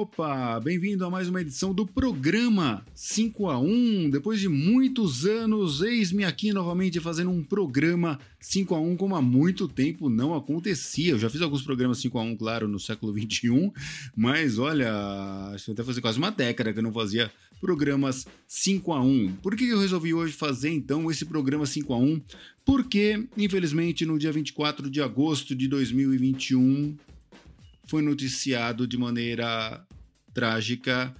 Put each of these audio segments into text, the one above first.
Opa, bem-vindo a mais uma edição do programa 5 a 1. Depois de muitos anos, eis-me aqui novamente fazendo um programa 5 a 1 como há muito tempo não acontecia. Eu já fiz alguns programas 5 a 1, claro, no século 21, mas olha, acho que até fazer quase uma década que eu não fazia programas 5 a 1. Por que eu resolvi hoje fazer então esse programa 5 a 1? Porque, infelizmente, no dia 24 de agosto de 2021, foi noticiado de maneira trágica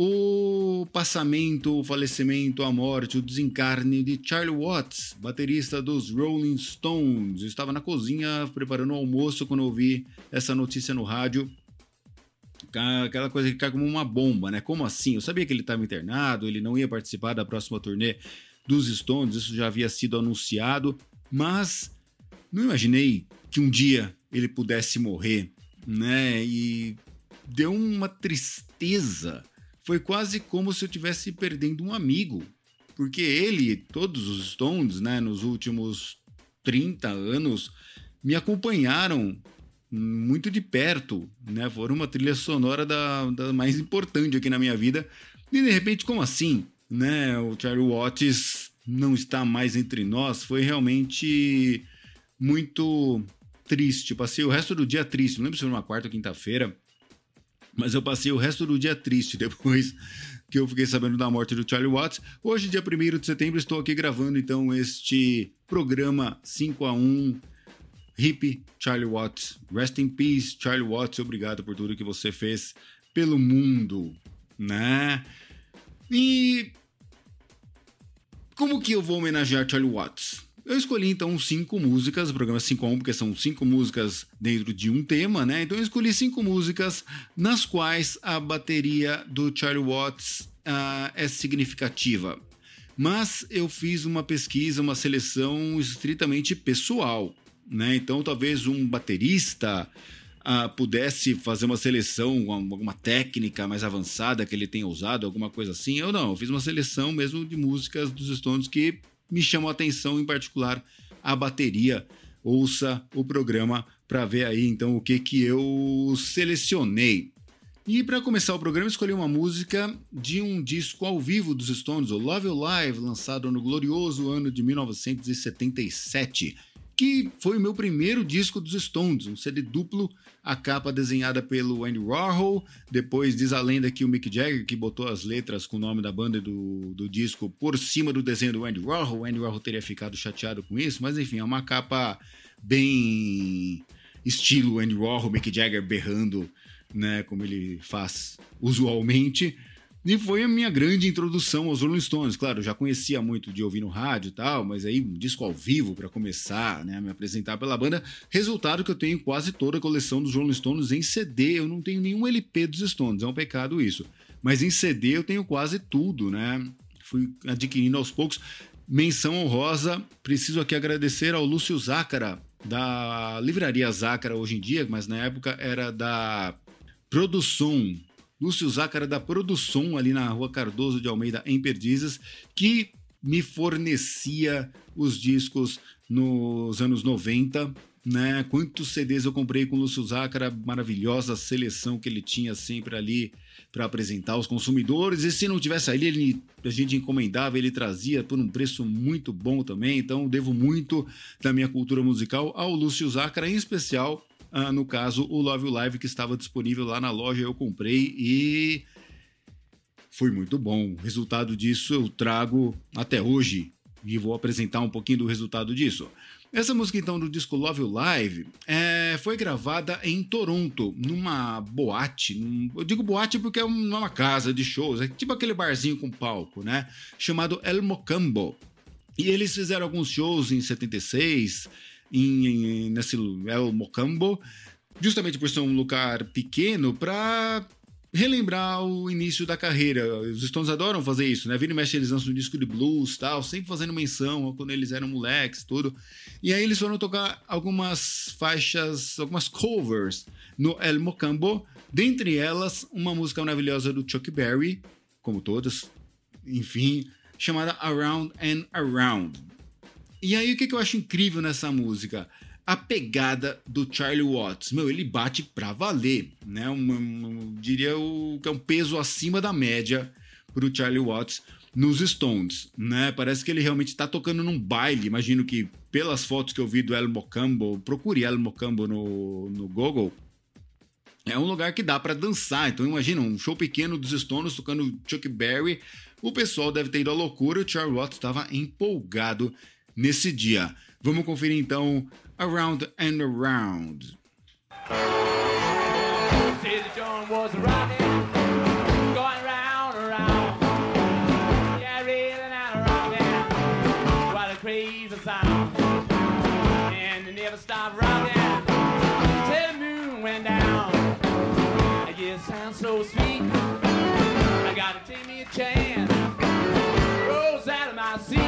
o passamento, o falecimento, a morte, o desencarne de Charlie Watts, baterista dos Rolling Stones. Eu estava na cozinha preparando o almoço quando eu vi essa notícia no rádio. Aquela coisa que cai como uma bomba, né? Como assim? Eu sabia que ele estava internado, ele não ia participar da próxima turnê dos Stones, isso já havia sido anunciado, mas não imaginei que um dia ele pudesse morrer, né? E deu uma tristeza. Foi quase como se eu estivesse perdendo um amigo, porque ele, todos os Stones, né, nos últimos 30 anos, me acompanharam muito de perto, né? Foram uma trilha sonora da, da mais importante aqui na minha vida. E de repente, como assim? Né? O Charlie Watts não está mais entre nós. Foi realmente muito triste. Passei o resto do dia triste. Não lembro se foi uma quarta ou quinta-feira, mas eu passei o resto do dia triste depois que eu fiquei sabendo da morte do Charlie Watts. Hoje, dia 1 de setembro, estou aqui gravando então este programa 5 a 1 Hip Charlie Watts. Rest in peace, Charlie Watts. Obrigado por tudo que você fez pelo mundo, né? E como que eu vou homenagear Charlie Watts? Eu escolhi então cinco músicas, o programa 5 a 1, porque são cinco músicas dentro de um tema, né? Então eu escolhi cinco músicas nas quais a bateria do Charlie Watts uh, é significativa. Mas eu fiz uma pesquisa, uma seleção estritamente pessoal, né? Então talvez um baterista uh, pudesse fazer uma seleção, alguma técnica mais avançada que ele tenha usado, alguma coisa assim. Eu não, eu fiz uma seleção mesmo de músicas dos Stones que me chamou a atenção, em particular, a bateria. Ouça o programa para ver aí então o que, que eu selecionei. E para começar o programa, escolhi uma música de um disco ao vivo dos Stones, o Love Live, lançado no glorioso ano de 1977 que foi o meu primeiro disco dos Stones, um CD duplo, a capa desenhada pelo Andy Warhol. Depois diz a lenda que o Mick Jagger, que botou as letras com o nome da banda do, do disco por cima do desenho do Andy Warhol. O Andy Warhol teria ficado chateado com isso, mas enfim, é uma capa bem estilo Andy Warhol, Mick Jagger berrando, né, como ele faz usualmente. E foi a minha grande introdução aos Rolling Stones. Claro, eu já conhecia muito de ouvir no rádio e tal, mas aí um disco ao vivo para começar, né, a me apresentar pela banda. Resultado que eu tenho quase toda a coleção dos Rolling Stones em CD. Eu não tenho nenhum LP dos Stones, é um pecado isso. Mas em CD eu tenho quase tudo, né? Fui adquirindo aos poucos. Menção honrosa, preciso aqui agradecer ao Lúcio Zácara, da Livraria Zácara hoje em dia, mas na época era da Produção, Lúcio Zácara da Produção, ali na rua Cardoso de Almeida, em Perdizes, que me fornecia os discos nos anos 90. Né? Quantos CDs eu comprei com o Lúcio Zácara, maravilhosa seleção que ele tinha sempre ali para apresentar aos consumidores. E se não tivesse ali, ele, a gente encomendava, ele trazia por um preço muito bom também. Então, devo muito da minha cultura musical ao Lúcio Zácara, em especial ah, no caso, o Love Live, que estava disponível lá na loja, eu comprei e foi muito bom. O resultado disso eu trago até hoje e vou apresentar um pouquinho do resultado disso. Essa música, então, do disco Love You Live é, foi gravada em Toronto, numa boate. Num, eu digo boate porque é uma casa de shows, é tipo aquele barzinho com palco, né? Chamado El Mocambo. E eles fizeram alguns shows em 76, em, em, nesse El Mocambo, justamente por ser um lugar pequeno, para relembrar o início da carreira. Os Stones adoram fazer isso, né? Vira e mexe eles lançam um disco de blues tal, sempre fazendo menção quando eles eram moleques, tudo. E aí eles foram tocar algumas faixas, algumas covers no El Mocambo, dentre elas uma música maravilhosa do Chuck Berry, como todas, enfim, chamada Around and Around. E aí, o que, eu acho incrível nessa música? a pegada do Charlie Watts. Meu, ele bate pra valer, né? Uma, uma, diria o, que é um peso acima da média pro Charlie Watts nos Stones, né? Parece que ele realmente está tocando num baile. Imagino que pelas fotos que eu vi do El Mocambo, procure El Mocambo no, no Google. É um lugar que dá para dançar. Então imagina um show pequeno dos Stones tocando Chuck Berry. O pessoal deve ter ido à loucura. O Charlie Watts estava empolgado nesse dia. Vamos conferir então Around and Around. sweet. I gotta take me a chance. Rose out of my seat.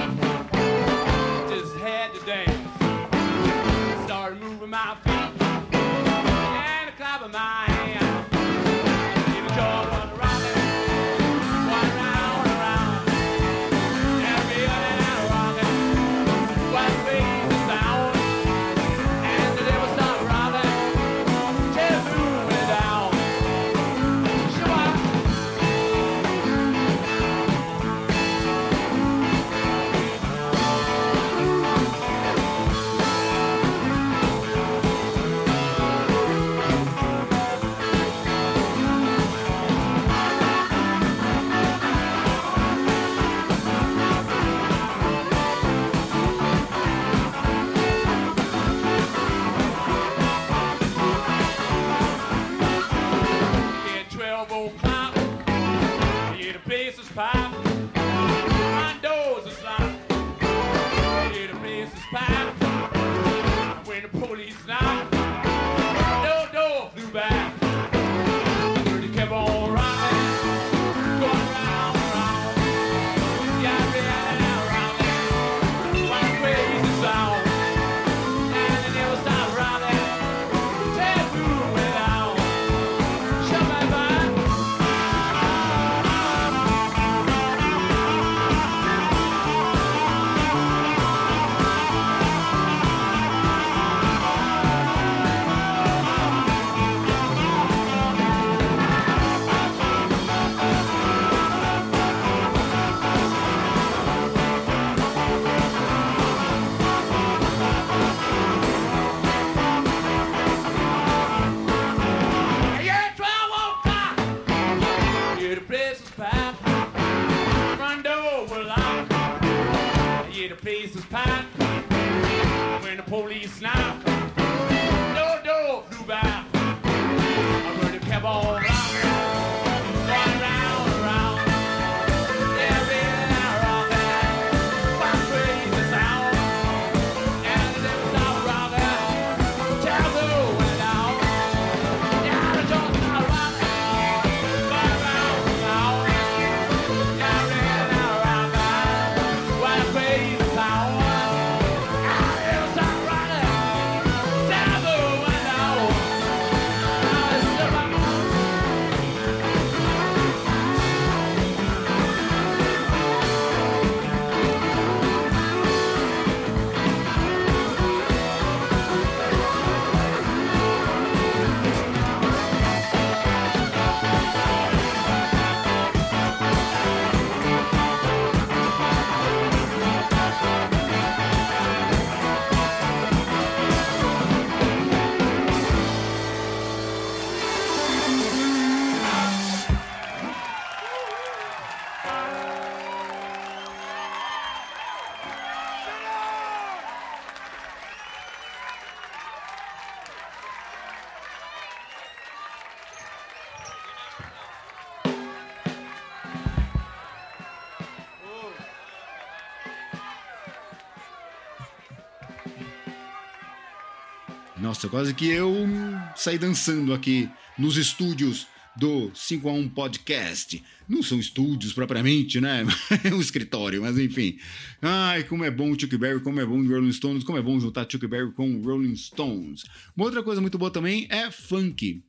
Nossa, quase que eu saí dançando aqui nos estúdios do 5 a 1 Podcast. Não são estúdios propriamente, né? É um escritório, mas enfim. Ai, como é bom o Chuck Berry, como é bom o Rolling Stones, como é bom juntar Chuck Berry com o Rolling Stones. Uma outra coisa muito boa também é funk.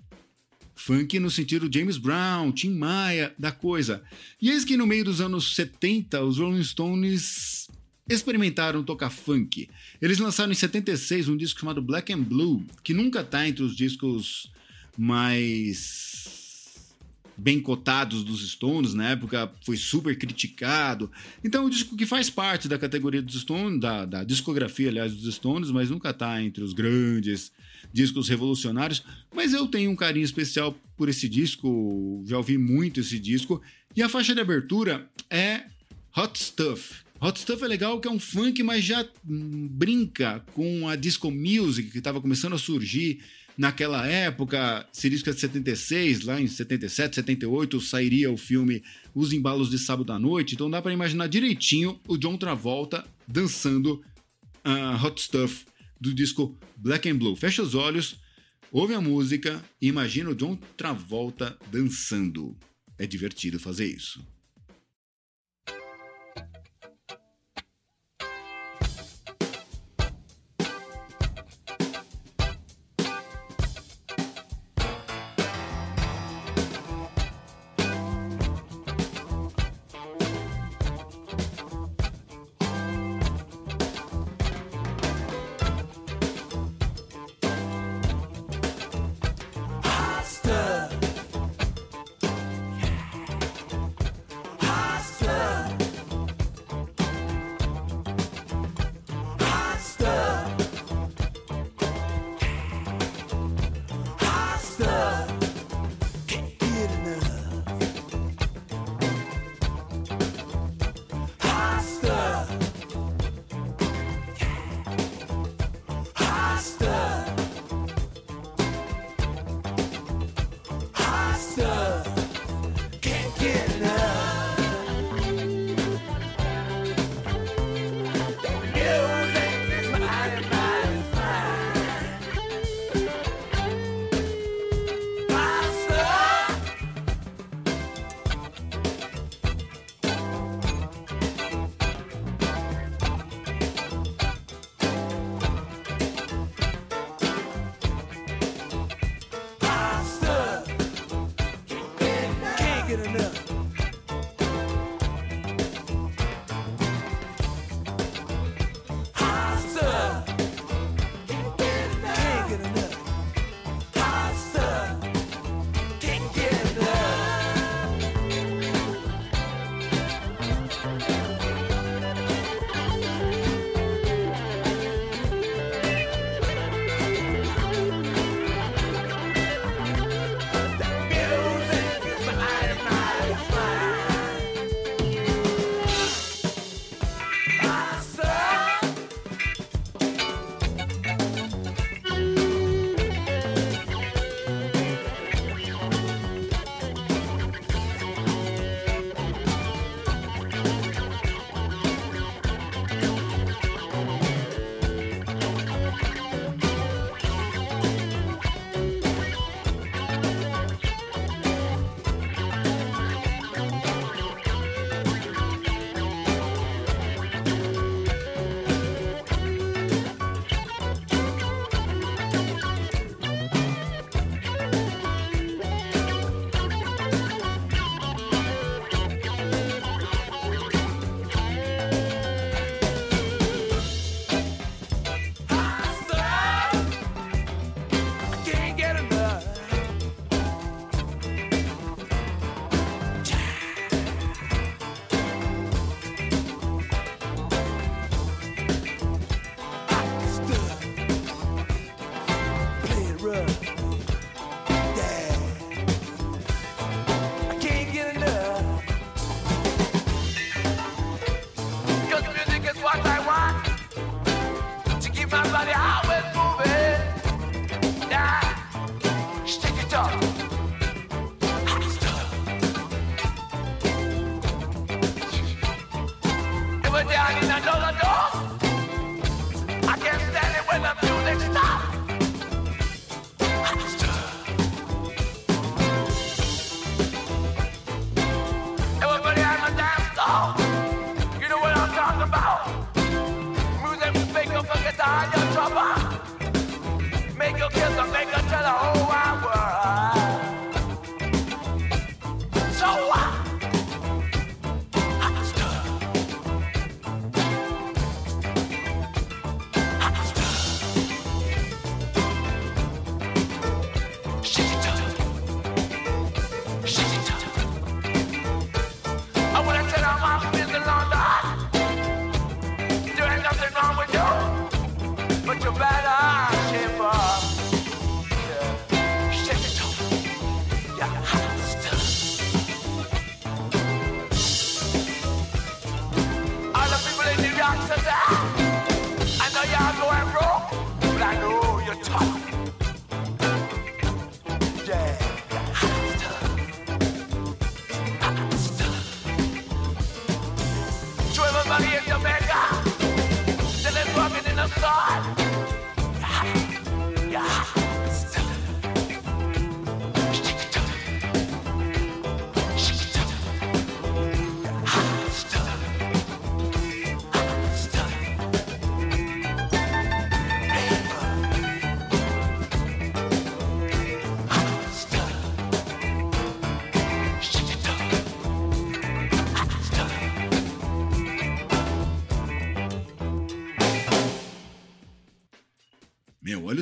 Funk no sentido James Brown, Tim Maia, da coisa. E eis que no meio dos anos 70, os Rolling Stones experimentaram tocar funk. Eles lançaram em 76 um disco chamado Black and Blue, que nunca tá entre os discos mais bem cotados dos Stones, na época foi super criticado. Então, é um disco que faz parte da categoria dos Stones, da, da discografia, aliás, dos Stones, mas nunca está entre os grandes discos revolucionários. Mas eu tenho um carinho especial por esse disco, já ouvi muito esse disco. E a faixa de abertura é Hot Stuff. Hot Stuff é legal que é um funk, mas já hum, brinca com a disco music que estava começando a surgir naquela época. Esse disco é de 76, lá em 77, 78 sairia o filme Os Embalos de Sábado à Noite. Então dá para imaginar direitinho o John Travolta dançando uh, Hot Stuff do disco Black and Blue. Fecha os olhos, ouve a música e imagina o John Travolta dançando. É divertido fazer isso.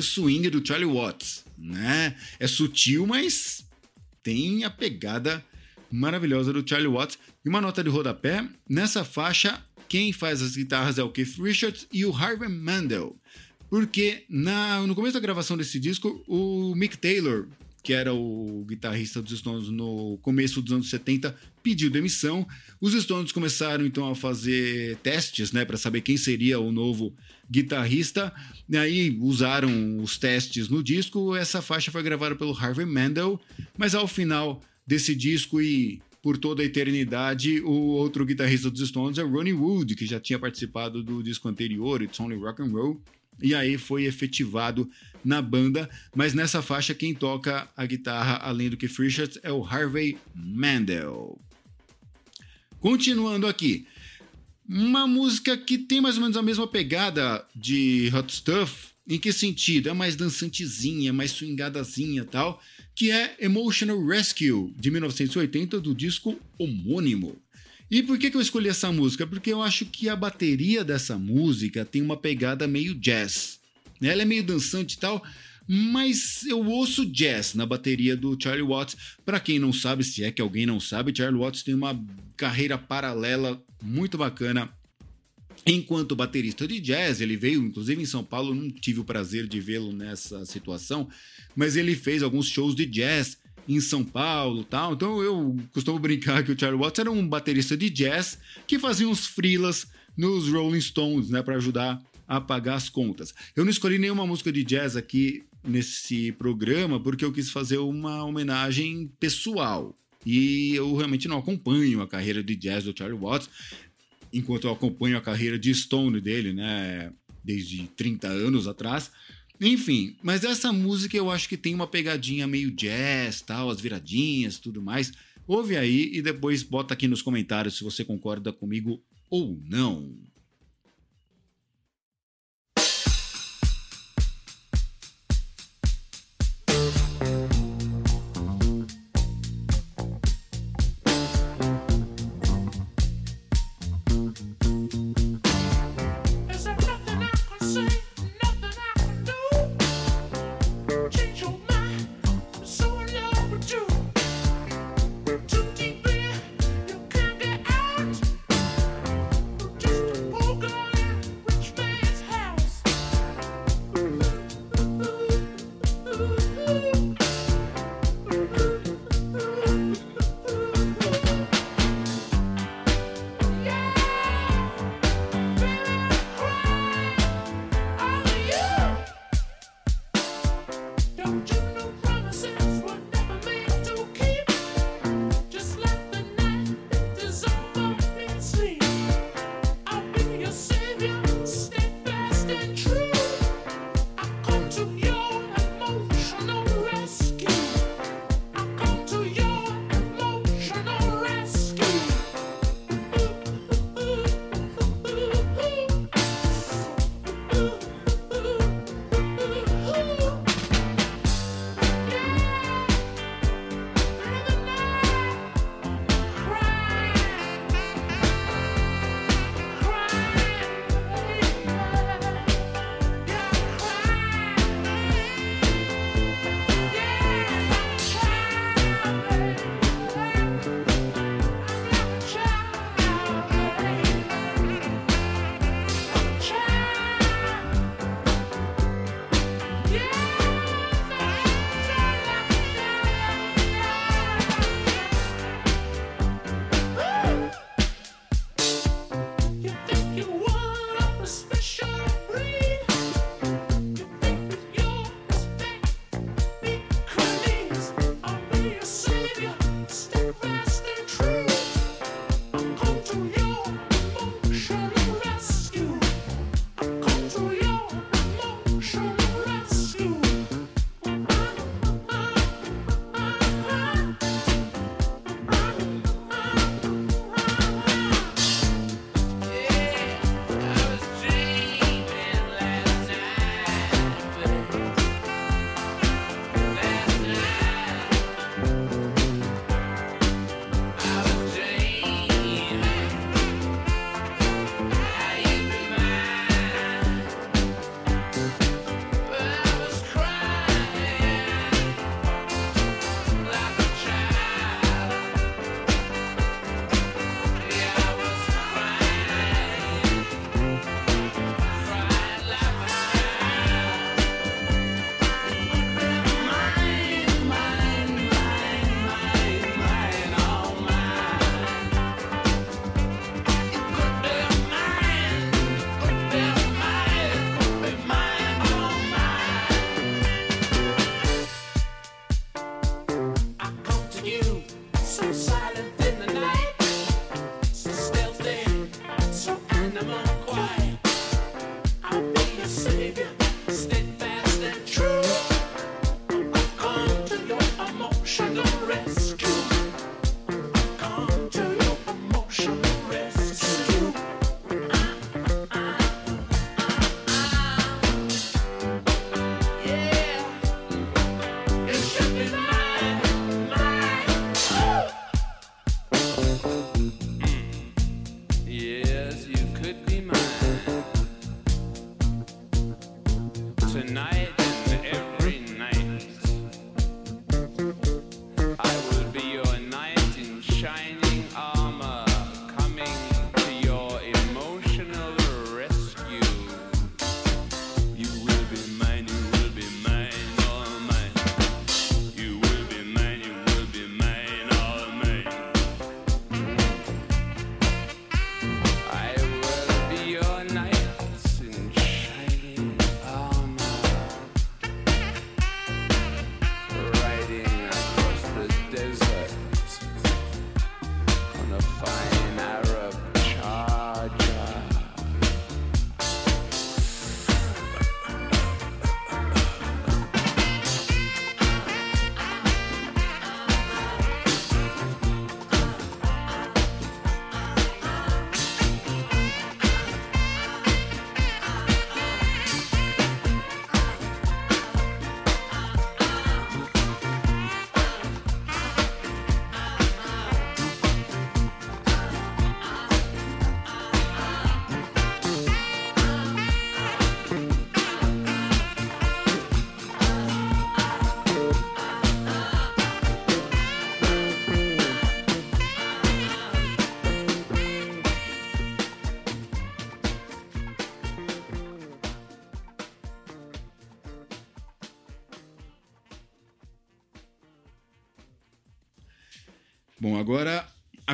Olha o swing do Charlie Watts, né? É sutil, mas tem a pegada maravilhosa do Charlie Watts. E uma nota de rodapé, nessa faixa, quem faz as guitarras é o Keith Richards e o Harvey Mandel. Porque na, no começo da gravação desse disco, o Mick Taylor que era o guitarrista dos Stones no começo dos anos 70, pediu demissão. Os Stones começaram então a fazer testes, né, para saber quem seria o novo guitarrista. E aí usaram os testes no disco. Essa faixa foi gravada pelo Harvey Mandel, mas ao final desse disco e por toda a eternidade, o outro guitarrista dos Stones é Ronnie Wood, que já tinha participado do disco anterior, It's Only Rock and Roll e aí foi efetivado na banda, mas nessa faixa quem toca a guitarra além do que Richards é o Harvey Mandel. Continuando aqui, uma música que tem mais ou menos a mesma pegada de Hot Stuff, em que sentido? É mais dançantezinha, mais swingadazinha tal, que é Emotional Rescue, de 1980, do disco homônimo. E por que, que eu escolhi essa música? Porque eu acho que a bateria dessa música tem uma pegada meio jazz. Ela é meio dançante e tal, mas eu ouço jazz na bateria do Charlie Watts. Para quem não sabe, se é que alguém não sabe, Charlie Watts tem uma carreira paralela muito bacana. Enquanto baterista de jazz, ele veio inclusive em São Paulo, não tive o prazer de vê-lo nessa situação, mas ele fez alguns shows de jazz em São Paulo tal. Então eu costumo brincar que o Charlie Watts era um baterista de jazz que fazia uns frilas nos Rolling Stones, né, para ajudar a pagar as contas. Eu não escolhi nenhuma música de jazz aqui nesse programa porque eu quis fazer uma homenagem pessoal. E eu realmente não acompanho a carreira de jazz do Charlie Watts, enquanto eu acompanho a carreira de Stone dele, né, desde 30 anos atrás. Enfim, mas essa música eu acho que tem uma pegadinha meio jazz, tal, as viradinhas, tudo mais. Ouve aí e depois bota aqui nos comentários se você concorda comigo ou não.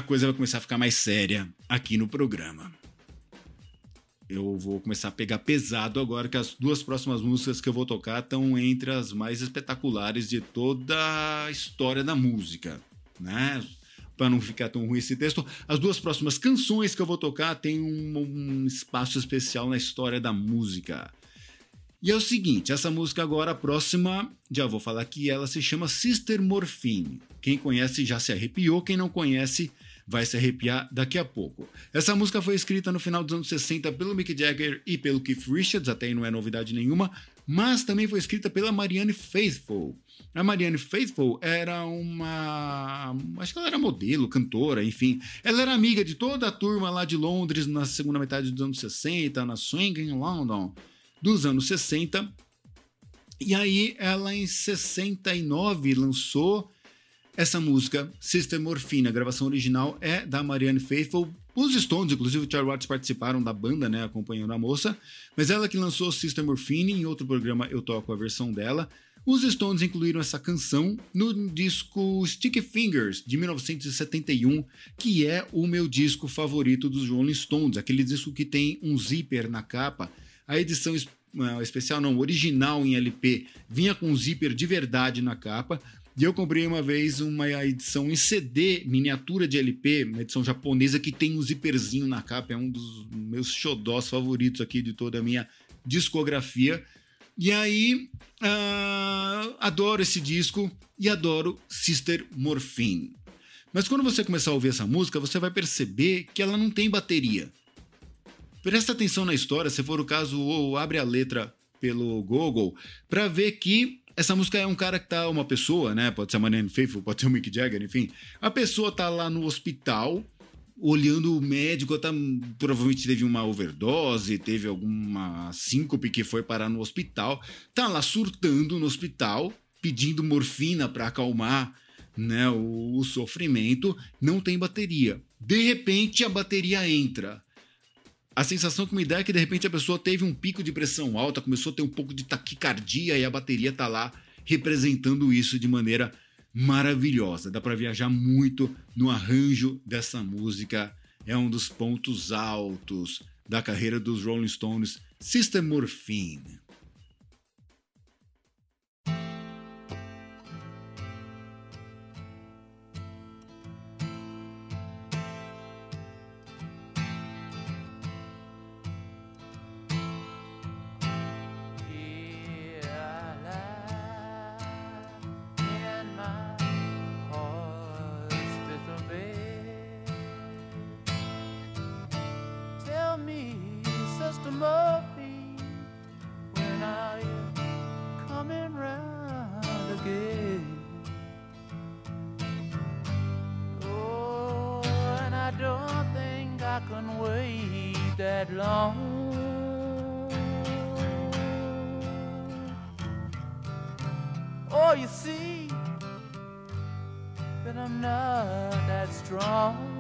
Coisa vai começar a ficar mais séria aqui no programa. Eu vou começar a pegar pesado agora que as duas próximas músicas que eu vou tocar estão entre as mais espetaculares de toda a história da música, né? Para não ficar tão ruim esse texto, as duas próximas canções que eu vou tocar têm um, um espaço especial na história da música. E é o seguinte, essa música agora, a próxima, já vou falar que ela se chama Sister Morphine. Quem conhece já se arrepiou, quem não conhece vai se arrepiar daqui a pouco. Essa música foi escrita no final dos anos 60 pelo Mick Jagger e pelo Keith Richards, até aí não é novidade nenhuma, mas também foi escrita pela Marianne Faithfull. A Marianne Faithfull era uma. Acho que ela era modelo, cantora, enfim. Ela era amiga de toda a turma lá de Londres na segunda metade dos anos 60, na Swing in London dos anos 60. E aí ela em 69 lançou essa música Sister Morphine. A gravação original é da Marianne Faithfull. Os Stones, inclusive o Charlie Watts participaram da banda, né, acompanhando a moça, mas ela que lançou Sister Morphine, em outro programa eu toco a versão dela. Os Stones incluíram essa canção no disco Sticky Fingers, de 1971, que é o meu disco favorito dos Rolling Stones, aquele disco que tem um zíper na capa a edição especial, não, original em LP, vinha com um zíper de verdade na capa. E eu comprei uma vez uma edição em CD, miniatura de LP, uma edição japonesa que tem um zíperzinho na capa, é um dos meus xodós favoritos aqui de toda a minha discografia. E aí, uh, adoro esse disco e adoro Sister Morphine. Mas quando você começar a ouvir essa música, você vai perceber que ela não tem bateria. Presta atenção na história, se for o caso, ou abre a letra pelo Google, para ver que essa música é um cara que tá, uma pessoa, né? Pode ser a Marianne Faithfull, pode ser o Mick Jagger, enfim. A pessoa tá lá no hospital, olhando o médico, tá, provavelmente teve uma overdose, teve alguma síncope que foi parar no hospital, tá lá surtando no hospital, pedindo morfina para acalmar né, o, o sofrimento, não tem bateria. De repente a bateria entra a sensação que me dá é que de repente a pessoa teve um pico de pressão alta, começou a ter um pouco de taquicardia e a bateria tá lá representando isso de maneira maravilhosa. Dá para viajar muito no arranjo dessa música. É um dos pontos altos da carreira dos Rolling Stones, Sister Morphine. can wait that long. Oh, you see that I'm not that strong.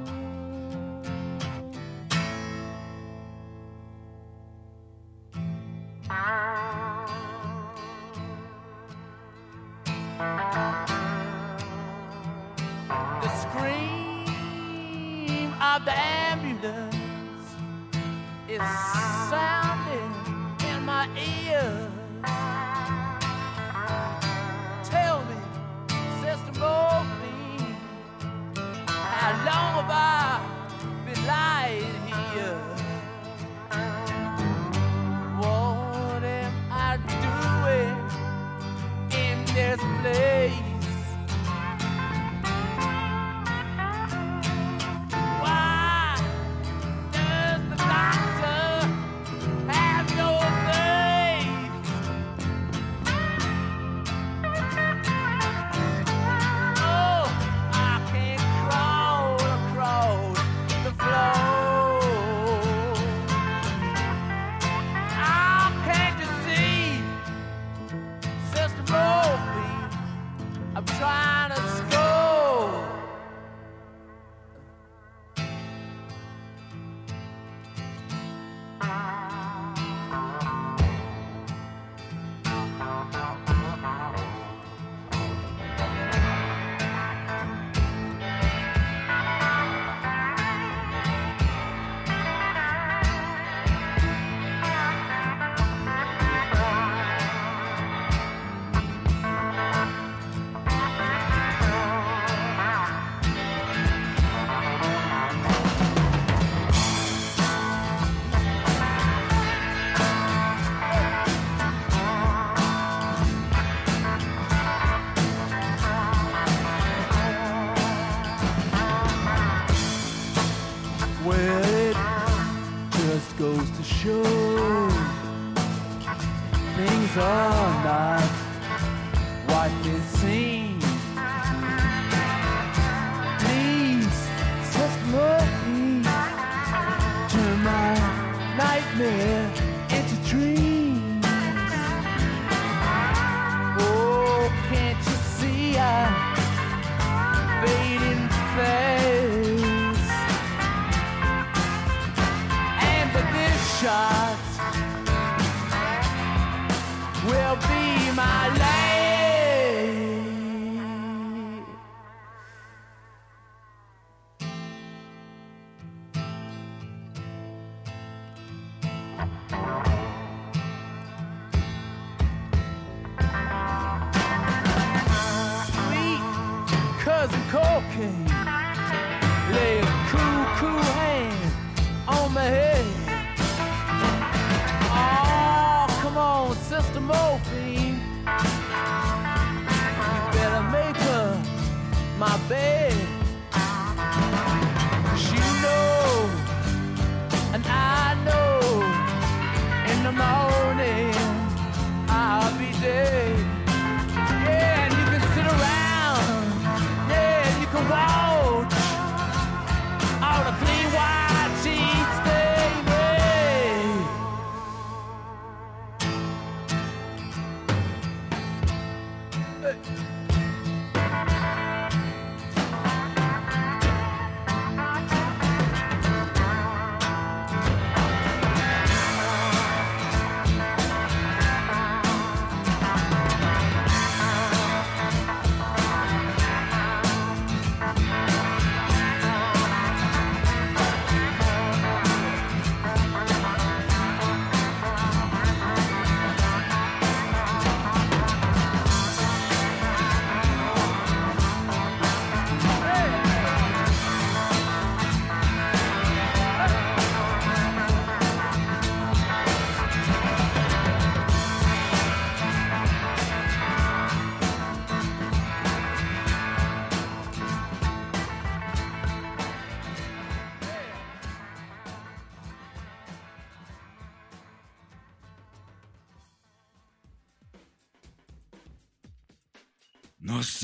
嘿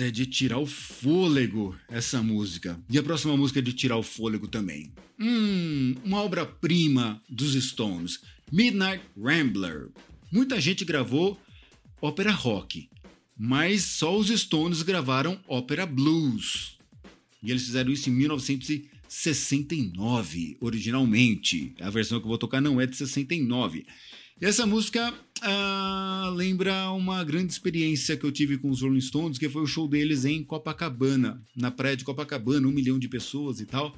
É de tirar o fôlego essa música. E a próxima música é de tirar o fôlego também. Hum, uma obra-prima dos Stones, Midnight Rambler. Muita gente gravou ópera rock, mas só os Stones gravaram ópera blues. E eles fizeram isso em 1969, originalmente. A versão que eu vou tocar não é de 69. E essa música ah, lembra uma grande experiência que eu tive com os Rolling Stones, que foi o show deles em Copacabana, na praia de Copacabana, um milhão de pessoas e tal.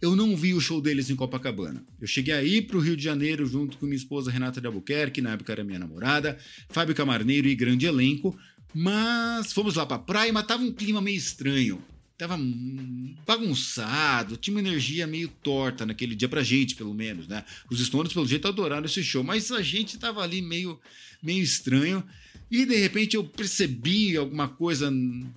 Eu não vi o show deles em Copacabana. Eu cheguei aí para o Rio de Janeiro junto com minha esposa Renata de Albuquerque, na época era minha namorada, Fábio Camarneiro e grande elenco, mas fomos lá para a praia, mas tava um clima meio estranho tava bagunçado, tinha uma energia meio torta naquele dia pra gente, pelo menos, né? Os Stones, pelo jeito, adoraram esse show, mas a gente tava ali meio, meio estranho e de repente eu percebi alguma coisa, um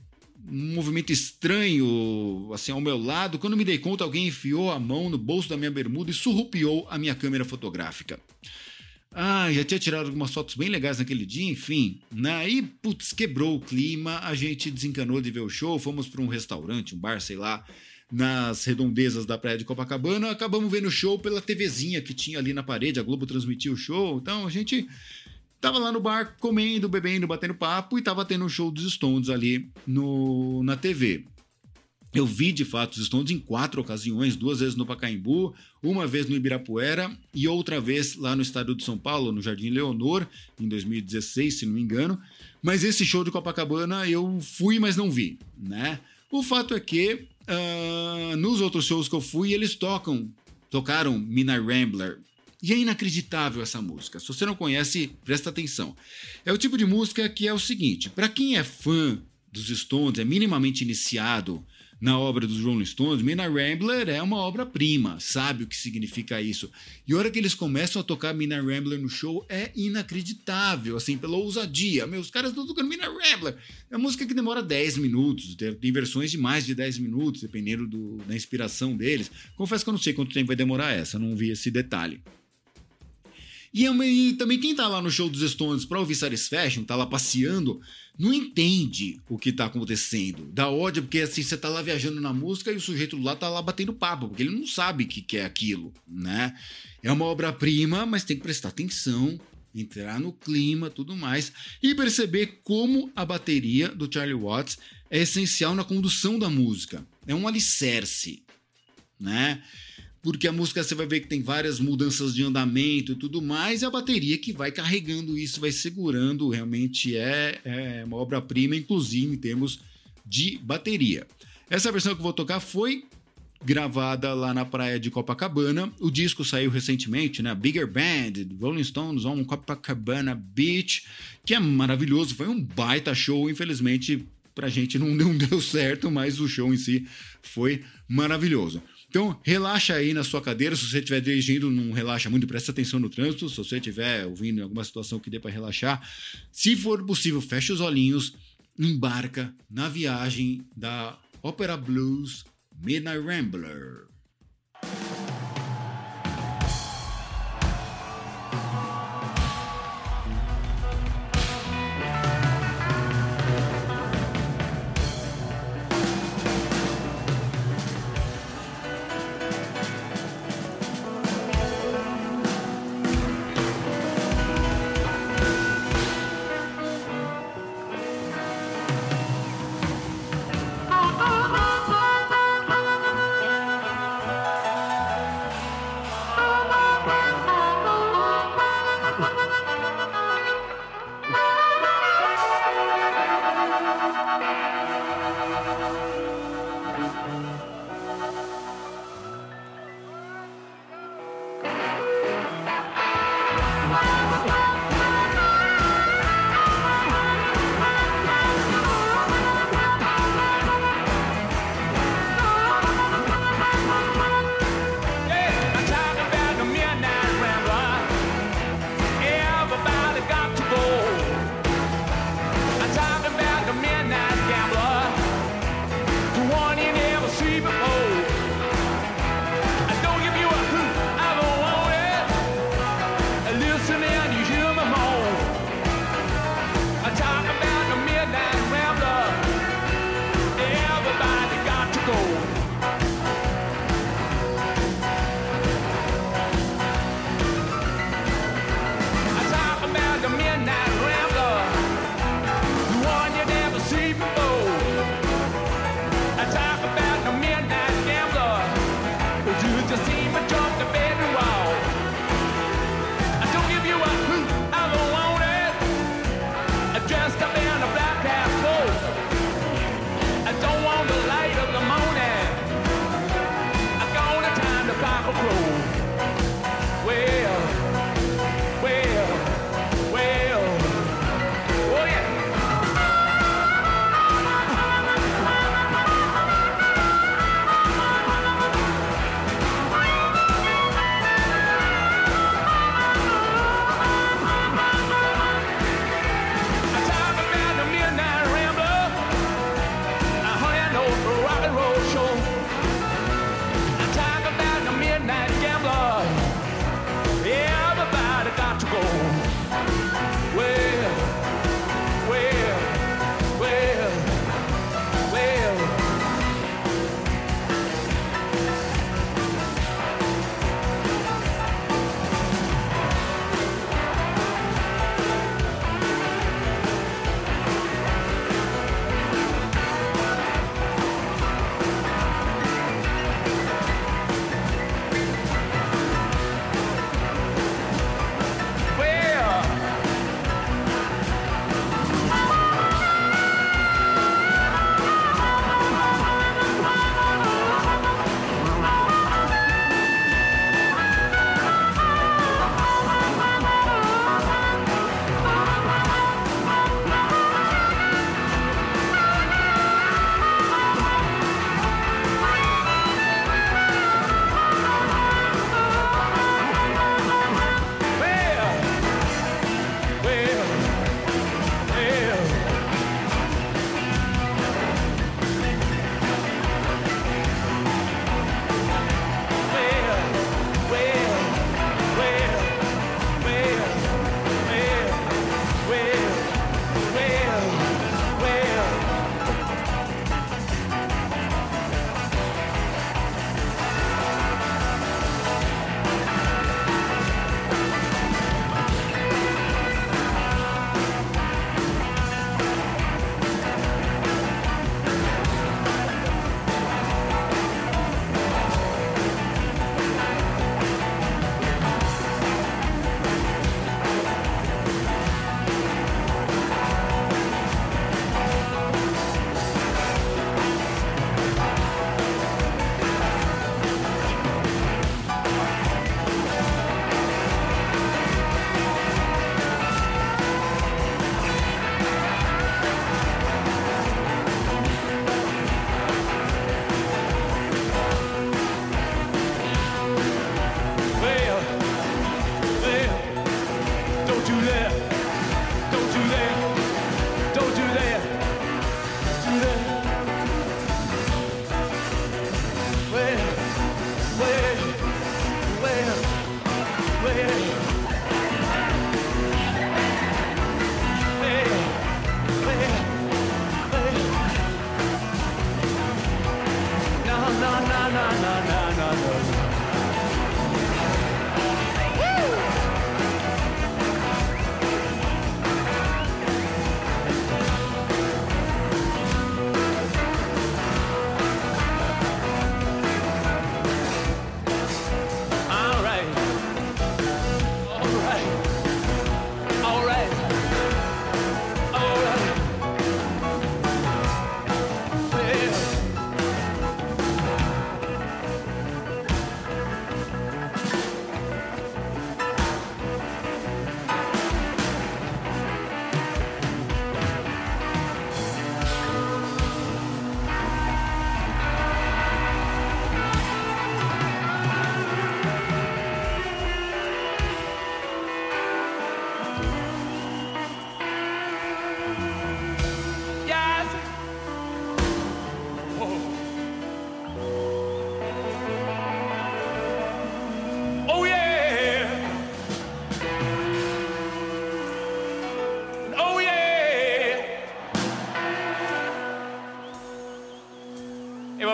movimento estranho assim ao meu lado. Quando me dei conta, alguém enfiou a mão no bolso da minha bermuda e surrupiou a minha câmera fotográfica. Ah, já tinha tirado algumas fotos bem legais naquele dia, enfim. Aí, né? putz, quebrou o clima, a gente desencanou de ver o show, fomos para um restaurante, um bar, sei lá, nas redondezas da praia de Copacabana. Acabamos vendo o show pela TVzinha que tinha ali na parede, a Globo transmitiu o show. Então a gente tava lá no bar comendo, bebendo, batendo papo e tava tendo o show dos Stones ali no, na TV. Eu vi de fato os Stones em quatro ocasiões, duas vezes no Pacaembu, uma vez no Ibirapuera e outra vez lá no estado de São Paulo, no Jardim Leonor, em 2016, se não me engano. Mas esse show de Copacabana eu fui, mas não vi, né? O fato é que uh, nos outros shows que eu fui, eles tocam, tocaram Mina Rambler. E é inacreditável essa música. Se você não conhece, presta atenção. É o tipo de música que é o seguinte: para quem é fã dos Stones, é minimamente iniciado na obra dos Rolling Stones, Mina Rambler é uma obra-prima, sabe o que significa isso. E a hora que eles começam a tocar Mina Rambler no show é inacreditável, assim, pela ousadia. Meus caras estão tocando Mina Rambler. É uma música que demora 10 minutos, tem versões de mais de 10 minutos, dependendo do, da inspiração deles. Confesso que eu não sei quanto tempo vai demorar essa, não vi esse detalhe. E, e, também quem tá lá no show dos Stones pra ouvir Satisfaction, tá lá passeando, não entende o que tá acontecendo. Dá ódio, porque assim, você tá lá viajando na música e o sujeito lá tá lá batendo papo, porque ele não sabe o que, que é aquilo, né? É uma obra-prima, mas tem que prestar atenção, entrar no clima, tudo mais, e perceber como a bateria do Charlie Watts é essencial na condução da música. É um alicerce, né? Porque a música você vai ver que tem várias mudanças de andamento e tudo mais, e a bateria que vai carregando isso, vai segurando, realmente é, é uma obra-prima, inclusive em termos de bateria. Essa versão que eu vou tocar foi gravada lá na praia de Copacabana. O disco saiu recentemente, né? Bigger Band, Rolling Stones on Copacabana Beach, que é maravilhoso, foi um baita show, infelizmente pra gente não deu, não deu certo, mas o show em si foi maravilhoso. Então, relaxa aí na sua cadeira. Se você estiver dirigindo, não relaxa muito, presta atenção no trânsito. Se você estiver ouvindo em alguma situação que dê para relaxar, se for possível, feche os olhinhos, embarca na viagem da Opera Blues Midnight Rambler.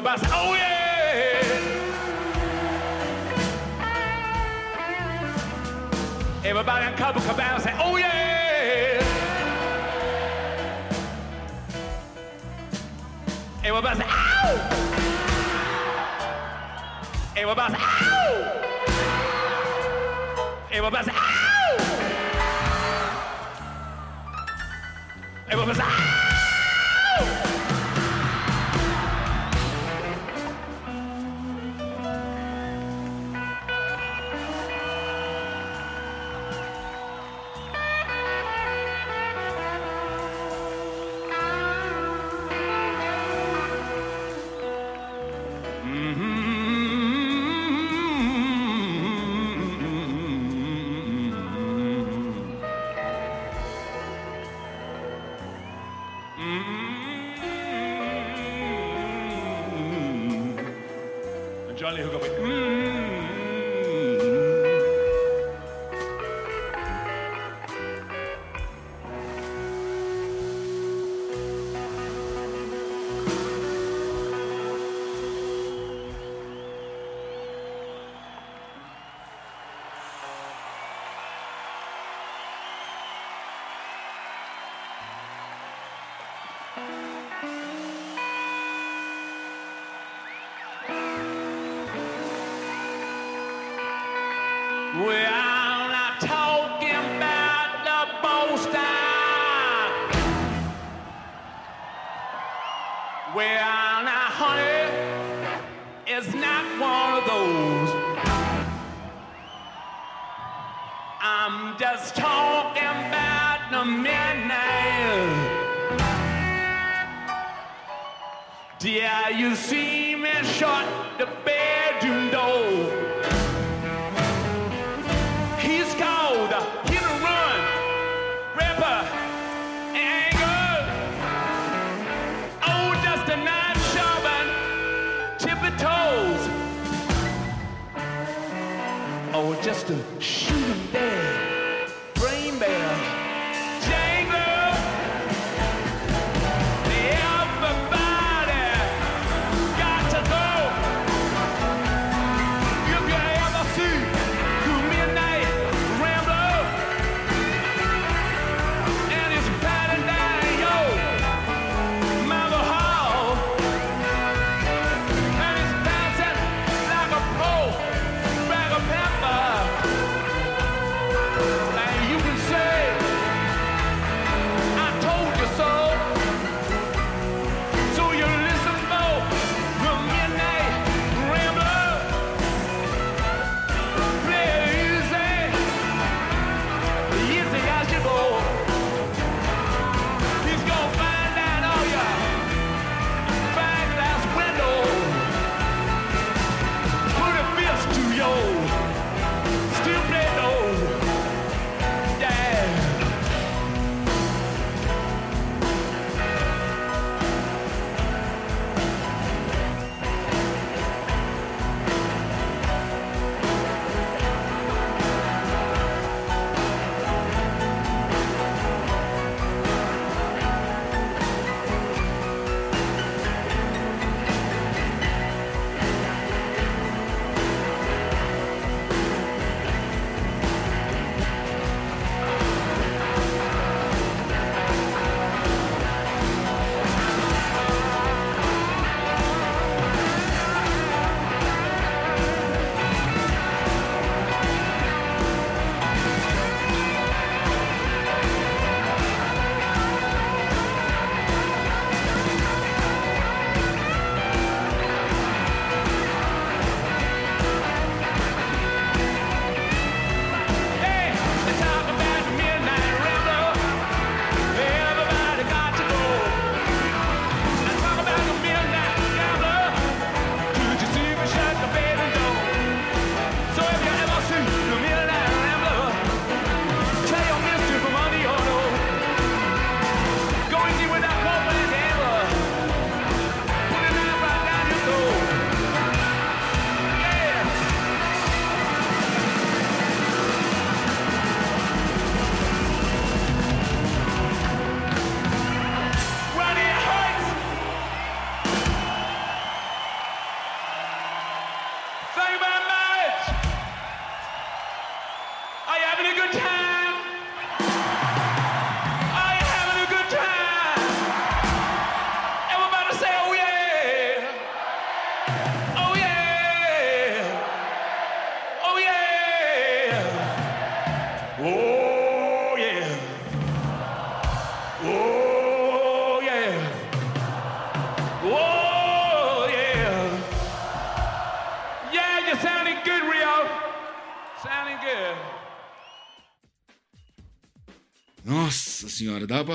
about somebody say, oh yeah. Everybody in Cabo Cabana say, oh yeah. Everybody say, ow. Everybody say, ow. Everybody say, ow. Everybody say, ow. just talking about the midnight. Yeah, you see me shut the bedroom door.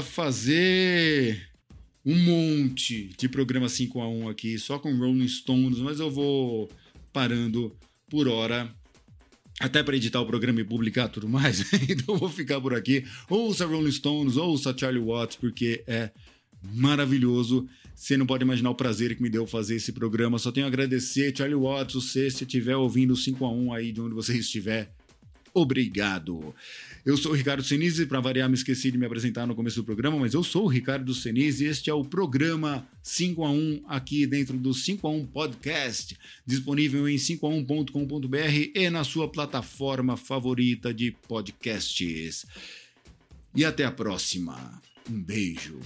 Pra fazer um monte de programa 5 a 1 aqui, só com Rolling Stones, mas eu vou parando por hora. Até para editar o programa e publicar tudo mais. então vou ficar por aqui. Ouça Rolling Stones, ouça Charlie Watts, porque é maravilhoso. Você não pode imaginar o prazer que me deu fazer esse programa. Só tenho a agradecer, Charlie Watts, você, se estiver ouvindo 5 a 1 aí de onde você estiver. Obrigado. Eu sou o Ricardo Senise, para variar, me esqueci de me apresentar no começo do programa, mas eu sou o Ricardo Senise e este é o programa 5 a 1 aqui dentro do 5 a 1 Podcast, disponível em 5a1.com.br e na sua plataforma favorita de podcasts. E até a próxima. Um beijo.